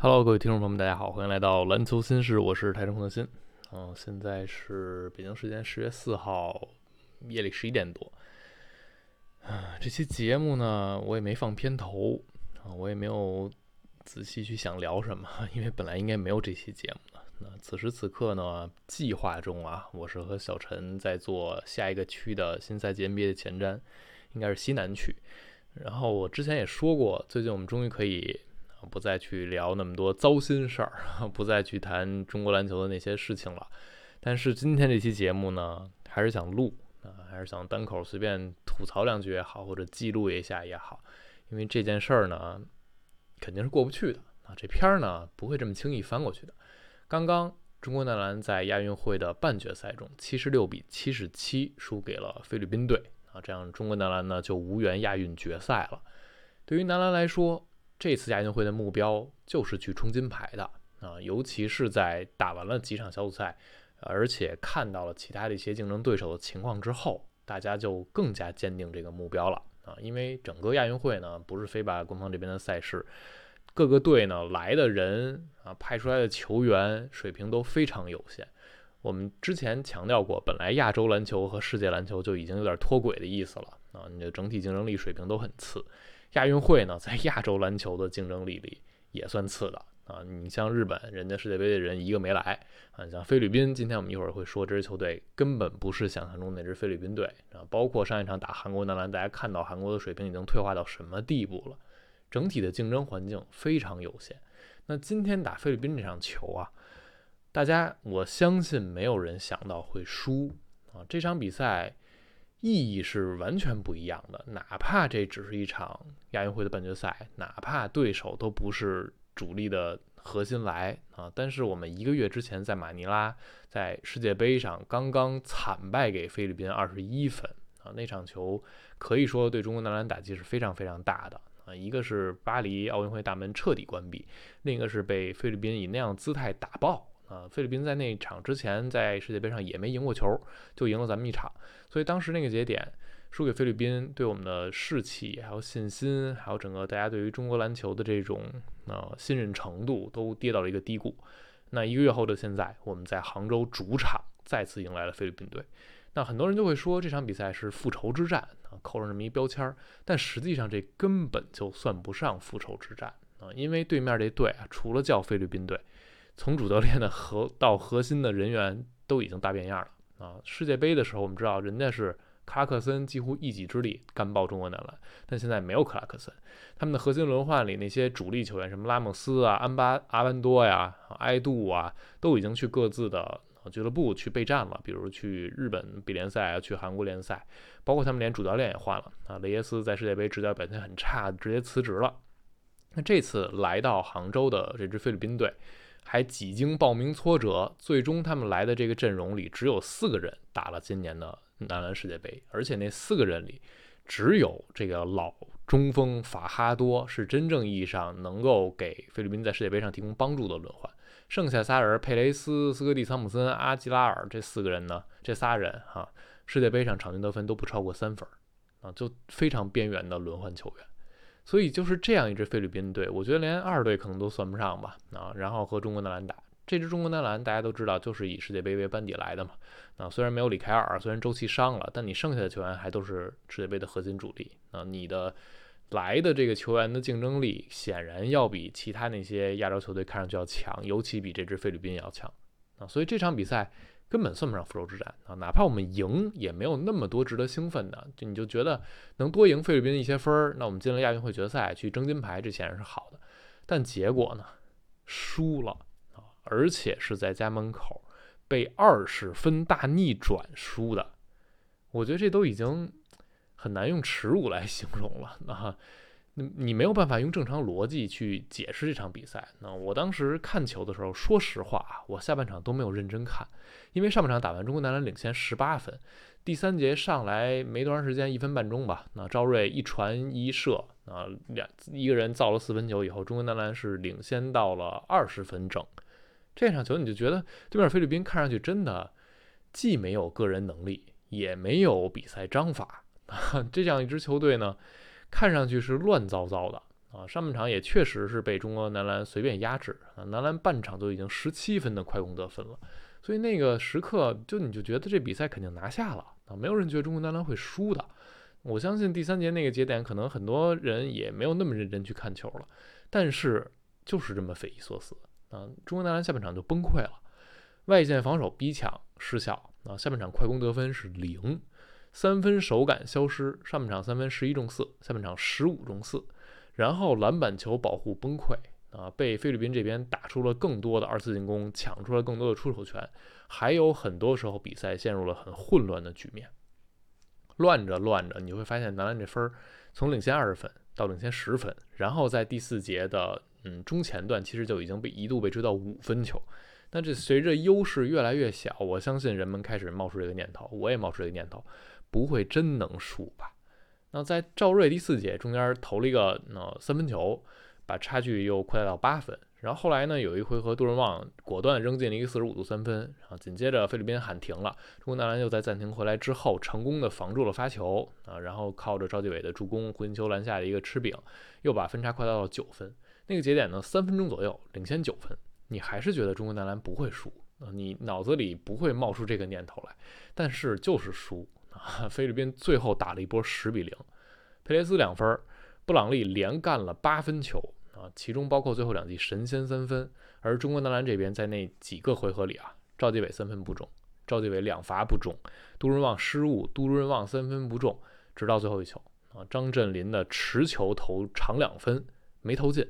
Hello，各位听众朋友们，大家好，欢迎来到篮球新事，我是台中的新。嗯，现在是北京时间十月四号夜里十一点多。啊，这期节目呢，我也没放片头啊，我也没有仔细去想聊什么，因为本来应该没有这期节目的。那此时此刻呢，计划中啊，我是和小陈在做下一个区的新赛季 NBA 的前瞻，应该是西南区。然后我之前也说过，最近我们终于可以。不再去聊那么多糟心事儿，不再去谈中国篮球的那些事情了。但是今天这期节目呢，还是想录啊，还是想单口随便吐槽两句也好，或者记录一下也好。因为这件事儿呢，肯定是过不去的啊。这片儿呢，不会这么轻易翻过去的。刚刚中国男篮在亚运会的半决赛中，七十六比七十七输给了菲律宾队啊，这样中国男篮呢就无缘亚运决赛了。对于男篮来说，这次亚运会的目标就是去冲金牌的啊，尤其是在打完了几场小组赛，而且看到了其他的一些竞争对手的情况之后，大家就更加坚定这个目标了啊。因为整个亚运会呢，不是非把官方这边的赛事，各个队呢来的人啊，派出来的球员水平都非常有限。我们之前强调过，本来亚洲篮球和世界篮球就已经有点脱轨的意思了啊，你的整体竞争力水平都很次。亚运会呢，在亚洲篮球的竞争力里也算次的啊。你像日本，人家世界杯的人一个没来啊。像菲律宾，今天我们一会儿会说，这支球队根本不是想象中那支菲律宾队啊。包括上一场打韩国男篮，大家看到韩国的水平已经退化到什么地步了，整体的竞争环境非常有限。那今天打菲律宾这场球啊，大家我相信没有人想到会输啊。这场比赛。意义是完全不一样的，哪怕这只是一场亚运会的半决赛，哪怕对手都不是主力的核心来啊，但是我们一个月之前在马尼拉在世界杯上刚刚惨败给菲律宾二十一分啊，那场球可以说对中国男篮打击是非常非常大的啊，一个是巴黎奥运会大门彻底关闭，另一个是被菲律宾以那样姿态打爆。啊，菲律宾在那场之前在世界杯上也没赢过球，就赢了咱们一场，所以当时那个节点输给菲律宾，对我们的士气、还有信心，还有整个大家对于中国篮球的这种呃信任程度都跌到了一个低谷。那一个月后的现在，我们在杭州主场再次迎来了菲律宾队。那很多人就会说这场比赛是复仇之战啊，扣上这么一标签儿，但实际上这根本就算不上复仇之战啊，因为对面这队啊，除了叫菲律宾队。从主教练的核到核心的人员都已经大变样了啊！世界杯的时候，我们知道人家是克拉克森几乎一己之力干爆中国男篮，但现在没有克拉克森，他们的核心轮换里那些主力球员，什么拉莫斯啊、安巴阿班多呀、埃杜啊，都已经去各自的俱乐部去备战了，比如去日本比联赛啊，去韩国联赛，包括他们连主教练也换了啊。雷耶斯在世界杯执教表现很差，直接辞职了。那这次来到杭州的这支菲律宾队。还几经报名挫折，最终他们来的这个阵容里只有四个人打了今年的男篮世界杯，而且那四个人里只有这个老中锋法哈多是真正意义上能够给菲律宾在世界杯上提供帮助的轮换，剩下仨人佩雷斯、斯科蒂、桑普森、阿吉拉尔这四个人呢，这仨人哈世界杯上场均得分都不超过三分啊，就非常边缘的轮换球员。所以就是这样一支菲律宾队，我觉得连二队可能都算不上吧。啊，然后和中国男篮打这支中国男篮，大家都知道就是以世界杯为班底来的嘛。啊，虽然没有李凯尔，虽然周琦伤了，但你剩下的球员还都是世界杯的核心主力。啊，你的来的这个球员的竞争力显然要比其他那些亚洲球队看上去要强，尤其比这支菲律宾要强。啊，所以这场比赛。根本算不上复仇之战啊！哪怕我们赢，也没有那么多值得兴奋的。就你就觉得能多赢菲律宾一些分儿，那我们进了亚运会决赛去争金牌，这显然是好的。但结果呢，输了啊！而且是在家门口被二十分大逆转输的。我觉得这都已经很难用耻辱来形容了啊！你没有办法用正常逻辑去解释这场比赛。那我当时看球的时候，说实话啊，我下半场都没有认真看，因为上半场打完，中国男篮领先十八分，第三节上来没多长时间，一分半钟吧，那赵睿一传一射，啊，两一个人造了四分球以后，中国男篮是领先到了二十分整。这场球你就觉得对面菲律宾看上去真的既没有个人能力，也没有比赛章法，这样一支球队呢。看上去是乱糟糟的啊，上半场也确实是被中国男篮随便压制啊，男篮半场就已经十七分的快攻得分了，所以那个时刻就你就觉得这比赛肯定拿下了啊，没有人觉得中国男篮会输的。我相信第三节那个节点，可能很多人也没有那么认真去看球了，但是就是这么匪夷所思啊，中国男篮下半场就崩溃了，外线防守逼抢失效啊，下半场快攻得分是零，三分手感消失，上半场三分十一中四，下半场十五中四。然后篮板球保护崩溃啊，被菲律宾这边打出了更多的二次进攻，抢出了更多的出手权，还有很多时候比赛陷入了很混乱的局面，乱着乱着，你会发现男篮这分儿从领先二十分到领先十分，然后在第四节的嗯中前段，其实就已经被一度被追到五分球。那这随着优势越来越小，我相信人们开始冒出这个念头，我也冒出这个念头，不会真能输吧？那在赵睿第四节中间投了一个呃三分球，把差距又扩大到八分。然后后来呢，有一回合杜润旺果断扔进了一个四十五度三分。然后紧接着菲律宾喊停了，中国男篮又在暂停回来之后成功的防住了发球啊，然后靠着赵继伟的助攻，胡金秋篮下的一个吃饼，又把分差扩大到九分。那个节点呢，三分钟左右领先九分，你还是觉得中国男篮不会输啊？你脑子里不会冒出这个念头来，但是就是输。菲律宾最后打了一波十比零，佩雷斯两分，布朗利连干了八分球啊，其中包括最后两记神仙三分。而中国男篮这边在那几个回合里啊，赵继伟三分不中，赵继伟两罚不中，杜润旺失误，杜润旺三分不中，直到最后一球啊，张镇麟的持球投长两分没投进，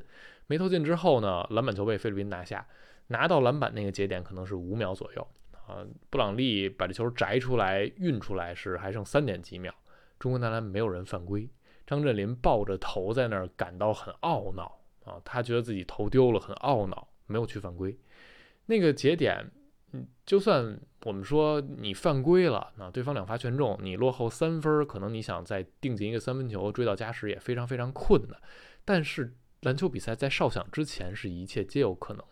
没投进之后呢，篮板球被菲律宾拿下，拿到篮板那个节点可能是五秒左右。啊，布朗利把这球摘出来运出来是还剩三点几秒，中国男篮没有人犯规，张镇麟抱着头在那儿感到很懊恼啊，他觉得自己头丢了，很懊恼，没有去犯规。那个节点，嗯，就算我们说你犯规了，那对方两罚全中，你落后三分，可能你想再定进一个三分球追到加时也非常非常困难。但是篮球比赛在哨响之前是一切皆有可能。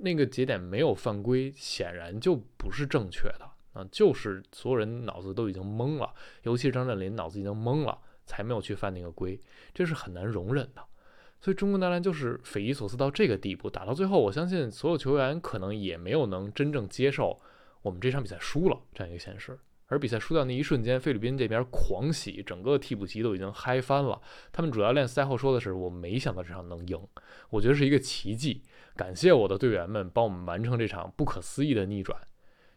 那个节点没有犯规，显然就不是正确的啊！就是所有人脑子都已经懵了，尤其是张镇麟脑子已经懵了，才没有去犯那个规，这是很难容忍的。所以中国男篮就是匪夷所思到这个地步，打到最后，我相信所有球员可能也没有能真正接受我们这场比赛输了这样一个现实。而比赛输掉那一瞬间，菲律宾这边狂喜，整个替补席都已经嗨翻了。他们主教练赛后说的是：“我没想到这场能赢，我觉得是一个奇迹。”感谢我的队员们帮我们完成这场不可思议的逆转，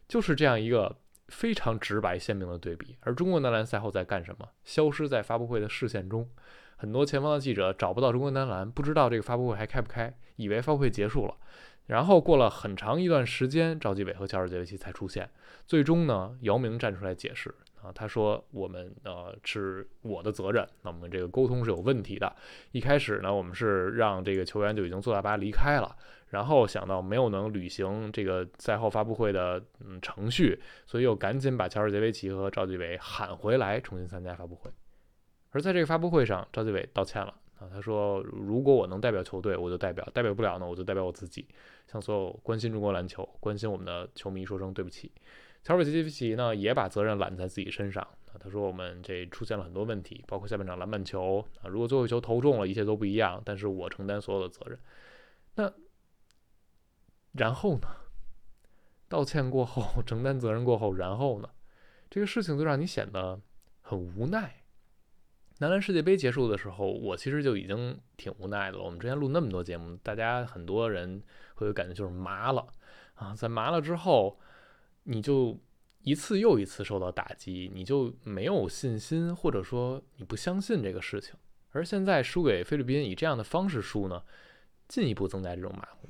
就是这样一个非常直白鲜明的对比。而中国男篮赛后在干什么？消失在发布会的视线中，很多前方的记者找不到中国男篮，不知道这个发布会还开不开，以为发布会结束了。然后过了很长一段时间，赵继伟和乔治杰维奇才出现。最终呢，姚明站出来解释。啊，他说我们呃是我的责任，那我们这个沟通是有问题的。一开始呢，我们是让这个球员就已经坐大巴离开了，然后想到没有能履行这个赛后发布会的嗯程序，所以又赶紧把乔治杰维奇和赵继伟喊回来重新参加发布会。而在这个发布会上，赵继伟道歉了啊，他说如果我能代表球队，我就代表；代表不了呢，我就代表我自己，向所有关心中国篮球、关心我们的球迷说声对不起。乔尔杰维奇呢，也把责任揽在自己身上。他说：“我们这出现了很多问题，包括下半场篮板球啊。如果最后一球投中了，一切都不一样。但是我承担所有的责任。那然后呢？道歉过后，承担责任过后，然后呢？这个事情就让你显得很无奈。男篮世界杯结束的时候，我其实就已经挺无奈的了。我们之前录那么多节目，大家很多人会有感觉就是麻了啊。在麻了之后。”你就一次又一次受到打击，你就没有信心，或者说你不相信这个事情。而现在输给菲律宾，以这样的方式输呢，进一步增加这种麻木。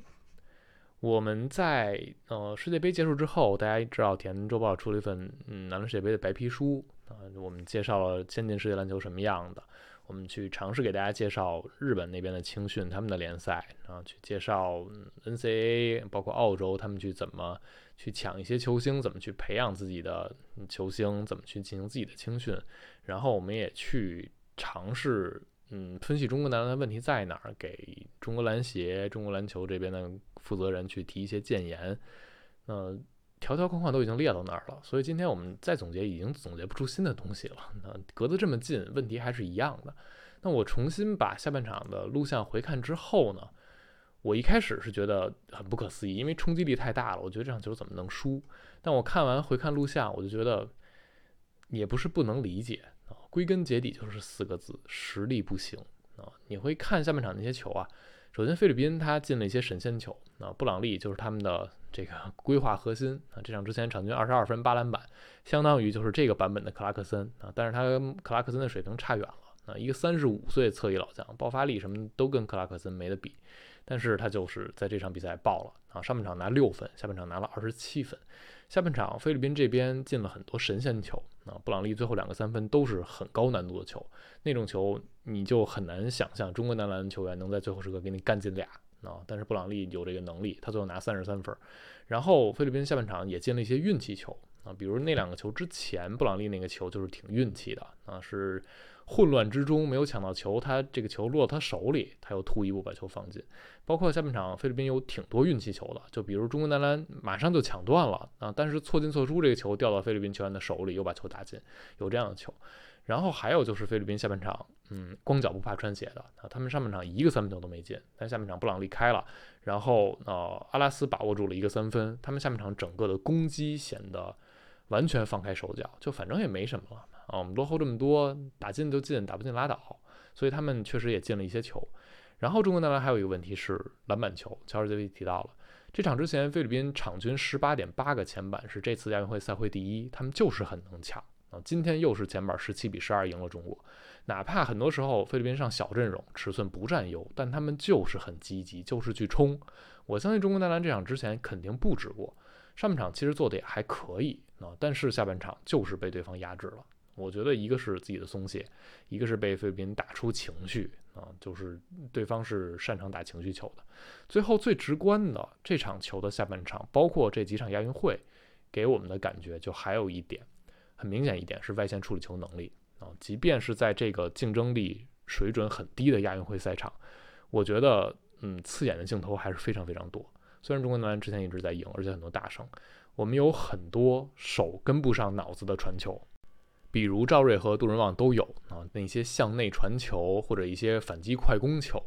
我们在呃世界杯结束之后，大家知道《田周报》出了一份嗯男篮世界杯的白皮书啊，我们介绍了先进世界篮球什么样的。我们去尝试给大家介绍日本那边的青训，他们的联赛，然后去介绍 NCAA，包括澳洲他们去怎么去抢一些球星，怎么去培养自己的球星，怎么去进行自己的青训。然后我们也去尝试，嗯，分析中国男篮的问题在哪儿，给中国篮协、中国篮球这边的负责人去提一些建言。那。条条框框都已经列到那儿了，所以今天我们再总结，已经总结不出新的东西了。那隔得这么近，问题还是一样的。那我重新把下半场的录像回看之后呢，我一开始是觉得很不可思议，因为冲击力太大了，我觉得这场球怎么能输？但我看完回看录像，我就觉得也不是不能理解啊，归根结底就是四个字：实力不行啊。你会看下半场那些球啊，首先菲律宾他进了一些神仙球啊，布朗利就是他们的这个 规划核心啊，这场之前场均二十二分八篮板，相当于就是这个版本的克拉克森啊，但是他跟克拉克森的水平差远了。啊，一个三十五岁侧翼老将，爆发力什么都跟克拉克森没得比，但是他就是在这场比赛爆了啊！上半场拿六分，下半场拿了二十七分。下半场菲律宾这边进了很多神仙球啊，布朗利最后两个三分都是很高难度的球，那种球你就很难想象中国男篮球员能在最后时刻给你干进俩啊！但是布朗利有这个能力，他最后拿三十三分。然后菲律宾下半场也进了一些运气球啊，比如那两个球之前布朗利那个球就是挺运气的啊，是。混乱之中没有抢到球，他这个球落到他手里，他又突一步把球放进。包括下半场菲律宾有挺多运气球的，就比如中国男篮马上就抢断了啊，但是错进错出，这个球掉到菲律宾球员的手里又把球打进，有这样的球。然后还有就是菲律宾下半场，嗯，光脚不怕穿鞋的啊，他们上半场一个三分球都没进，但下半场布朗离开了，然后呃阿拉斯把握住了一个三分，他们下半场整个的攻击显得完全放开手脚，就反正也没什么了。啊，我们落后这么多，打进就进，打不进拉倒。所以他们确实也进了一些球。然后中国男篮还有一个问题是篮板球，乔治杰维提到了，这场之前菲律宾场均十八点八个前板，是这次亚运会赛会第一，他们就是很能抢啊。今天又是前板十七比十二赢了中国，哪怕很多时候菲律宾上小阵容，尺寸不占优，但他们就是很积极，就是去冲。我相信中国男篮这场之前肯定不止过，上半场其实做的也还可以啊，但是下半场就是被对方压制了。我觉得一个是自己的松懈，一个是被菲律宾打出情绪啊，就是对方是擅长打情绪球的。最后最直观的这场球的下半场，包括这几场亚运会，给我们的感觉就还有一点很明显一点是外线处理球能力啊，即便是在这个竞争力水准很低的亚运会赛场，我觉得嗯刺眼的镜头还是非常非常多。虽然中国男篮之前一直在赢，而且很多大胜，我们有很多手跟不上脑子的传球。比如赵睿和杜仁旺都有啊，那些向内传球或者一些反击快攻球，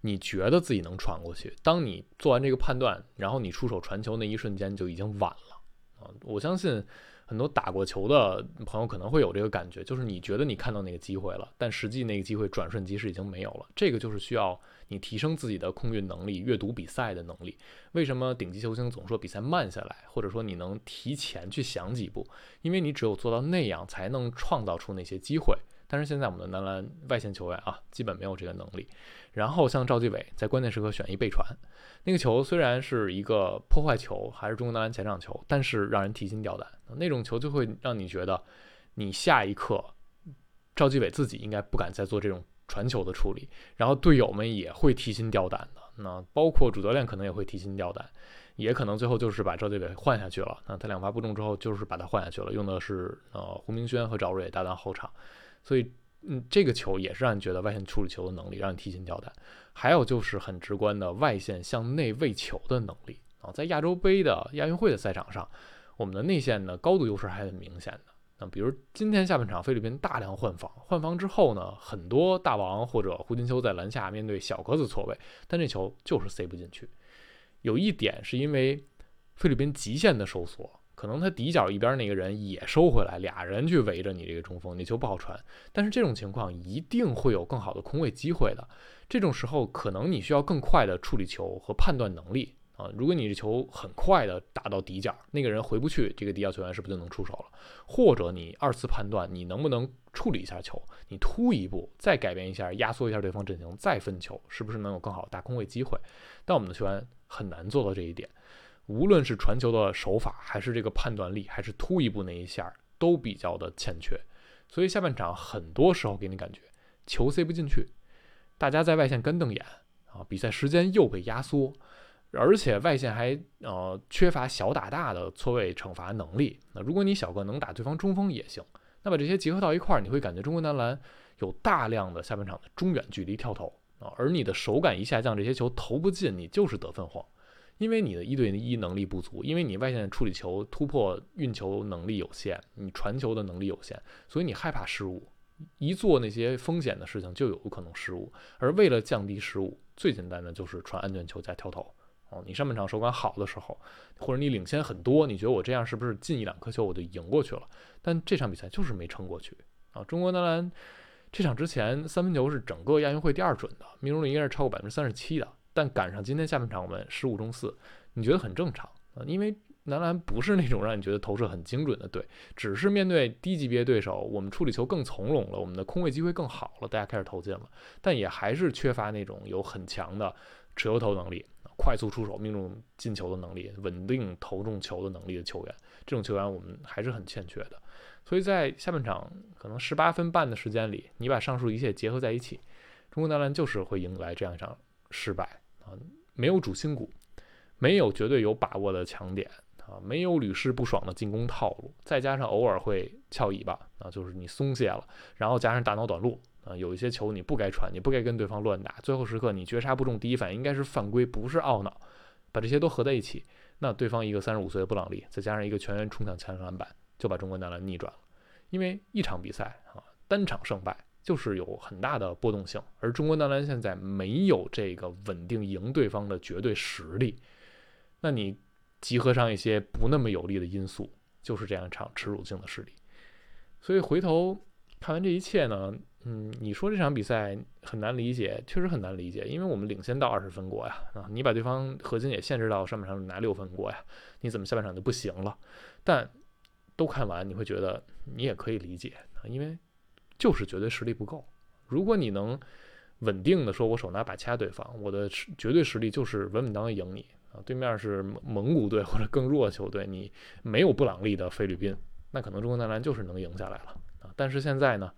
你觉得自己能传过去？当你做完这个判断，然后你出手传球那一瞬间就已经晚了啊！我相信很多打过球的朋友可能会有这个感觉，就是你觉得你看到那个机会了，但实际那个机会转瞬即逝已经没有了。这个就是需要。你提升自己的空运能力、阅读比赛的能力。为什么顶级球星总说比赛慢下来，或者说你能提前去想几步？因为你只有做到那样，才能创造出那些机会。但是现在我们的男篮外线球员啊，基本没有这个能力。然后像赵继伟在关键时刻选一背传，那个球虽然是一个破坏球，还是中国男篮前场球，但是让人提心吊胆。那种球就会让你觉得，你下一刻赵继伟自己应该不敢再做这种。传球的处理，然后队友们也会提心吊胆的。那包括主教练可能也会提心吊胆，也可能最后就是把赵队给换下去了。那他两发不中之后，就是把他换下去了，用的是呃胡明轩和赵睿搭档后场。所以，嗯，这个球也是让你觉得外线处理球的能力让你提心吊胆。还有就是很直观的外线向内喂球的能力啊，在亚洲杯的亚运会的赛场上，我们的内线的高度优势还很明显的。比如今天下半场，菲律宾大量换防，换防之后呢，很多大王或者胡金秋在篮下面对小个子错位，但这球就是塞不进去。有一点是因为菲律宾极限的收缩，可能他底角一边那个人也收回来，俩人去围着你这个中锋，你球不好传。但是这种情况一定会有更好的空位机会的，这种时候可能你需要更快的处理球和判断能力。啊，如果你这球很快的打到底角，那个人回不去，这个底角球员是不是就能出手了？或者你二次判断，你能不能处理一下球？你突一步，再改变一下，压缩一下对方阵型，再分球，是不是能有更好的大空位机会？但我们的球员很难做到这一点，无论是传球的手法，还是这个判断力，还是突一步那一下，都比较的欠缺。所以下半场很多时候给你感觉球塞不进去，大家在外线干瞪眼啊，比赛时间又被压缩。而且外线还呃缺乏小打大的错位惩罚能力。那如果你小个能打对方中锋也行。那把这些结合到一块儿，你会感觉中国男篮有大量的下半场的中远距离跳投啊，而你的手感一下降，这些球投不进，你就是得分荒，因为你的一对一能力不足，因为你外线处理球、突破运球能力有限，你传球的能力有限，所以你害怕失误一做那些风险的事情就有可能失误，而为了降低失误，最简单的就是传安全球加跳投。哦，你上半场手感好的时候，或者你领先很多，你觉得我这样是不是进一两颗球我就赢过去了？但这场比赛就是没撑过去啊！中国男篮这场之前三分球是整个亚运会第二准的，命中率应该是超过百分之三十七的，但赶上今天下半场我们十五中四，你觉得很正常啊？因为男篮不是那种让你觉得投射很精准的队，只是面对低级别对手，我们处理球更从容了，我们的空位机会更好了，大家开始投进了，但也还是缺乏那种有很强的持球投能力。快速出手、命中进球的能力、稳定投中球的能力的球员，这种球员我们还是很欠缺的。所以在下半场可能十八分半的时间里，你把上述一切结合在一起，中国男篮就是会迎来这样一场失败啊！没有主心骨，没有绝对有把握的强点啊，没有屡试不爽的进攻套路，再加上偶尔会翘尾巴啊，就是你松懈了，然后加上大脑短路。啊，有一些球你不该传，你不该跟对方乱打，最后时刻你绝杀不中，第一反应应该是犯规，不是懊恼。把这些都合在一起，那对方一个三十五岁的布朗利，再加上一个全员冲向前场篮板，就把中国男篮逆转了。因为一场比赛啊，单场胜败就是有很大的波动性，而中国男篮现在没有这个稳定赢对方的绝对实力。那你集合上一些不那么有利的因素，就是这样一场耻辱性的失利。所以回头看完这一切呢？嗯，你说这场比赛很难理解，确实很难理解，因为我们领先到二十分过呀，啊，你把对方核心也限制到上半场拿六分过呀，你怎么下半场就不行了？但都看完，你会觉得你也可以理解啊，因为就是绝对实力不够。如果你能稳定的说，我手拿把掐对方，我的绝对实力就是稳稳当当赢你啊。对面是蒙古队或者更弱的球队，你没有布朗利的菲律宾，那可能中国男篮就是能赢下来了啊。但是现在呢？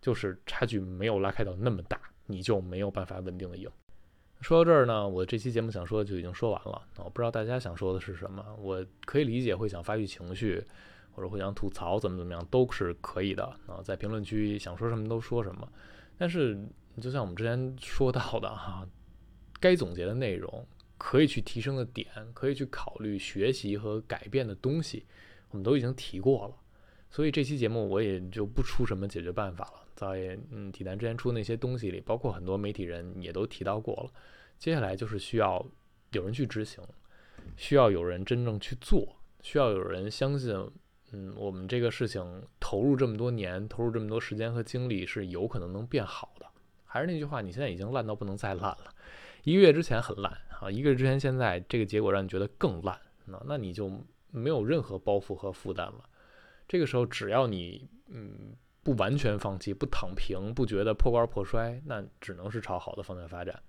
就是差距没有拉开到那么大，你就没有办法稳定的赢。说到这儿呢，我这期节目想说的就已经说完了。我不知道大家想说的是什么，我可以理解会想发育情绪，或者会想吐槽怎么怎么样都是可以的啊，在评论区想说什么都说什么。但是就像我们之前说到的哈，该总结的内容，可以去提升的点，可以去考虑学习和改变的东西，我们都已经提过了。所以这期节目我也就不出什么解决办法了。在嗯，体坛之前出那些东西里，包括很多媒体人也都提到过了。接下来就是需要有人去执行，需要有人真正去做，需要有人相信，嗯，我们这个事情投入这么多年，投入这么多时间和精力是有可能能变好的。还是那句话，你现在已经烂到不能再烂了。一个月之前很烂啊，一个月之前现在这个结果让你觉得更烂，那那你就没有任何包袱和负担了。这个时候，只要你嗯。不完全放弃，不躺平，不觉得破罐破摔，那只能是朝好的方向发展。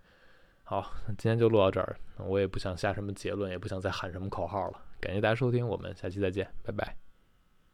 好，今天就录到这儿，我也不想下什么结论，也不想再喊什么口号了。感谢大家收听，我们下期再见，拜拜。